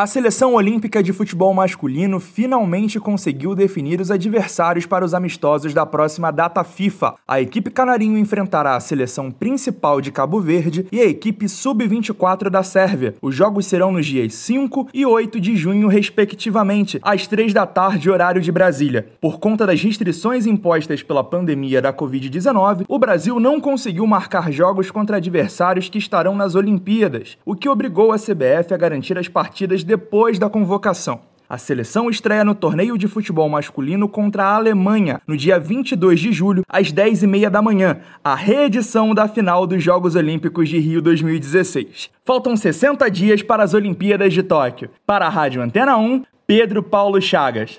A seleção olímpica de futebol masculino finalmente conseguiu definir os adversários para os amistosos da próxima data FIFA. A equipe canarinho enfrentará a seleção principal de Cabo Verde e a equipe sub-24 da Sérvia. Os jogos serão nos dias 5 e 8 de junho, respectivamente, às 3 da tarde, horário de Brasília. Por conta das restrições impostas pela pandemia da Covid-19, o Brasil não conseguiu marcar jogos contra adversários que estarão nas Olimpíadas, o que obrigou a CBF a garantir as partidas depois da convocação. A seleção estreia no torneio de futebol masculino contra a Alemanha no dia 22 de julho, às 10h30 da manhã, a reedição da final dos Jogos Olímpicos de Rio 2016. Faltam 60 dias para as Olimpíadas de Tóquio. Para a Rádio Antena 1, Pedro Paulo Chagas.